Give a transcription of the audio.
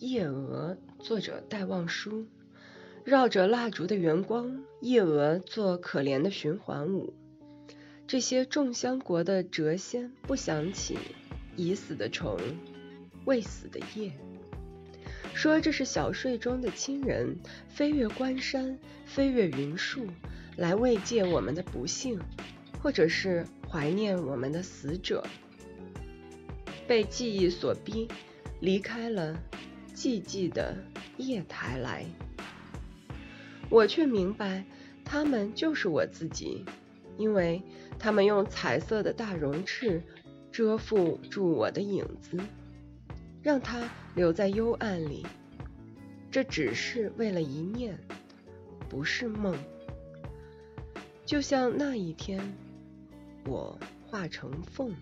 夜蛾，作者戴望舒。绕着蜡烛的圆光，夜蛾做可怜的循环舞。这些众香国的谪仙不想起已死的虫，未死的夜。说这是小睡中的亲人飞越关山，飞越云树，来慰藉我们的不幸，或者是怀念我们的死者。被记忆所逼，离开了寂寂的夜台来。我却明白，他们就是我自己，因为他们用彩色的大绒翅遮覆住我的影子，让它留在幽暗里。这只是为了一念，不是梦。就像那一天，我化成凤。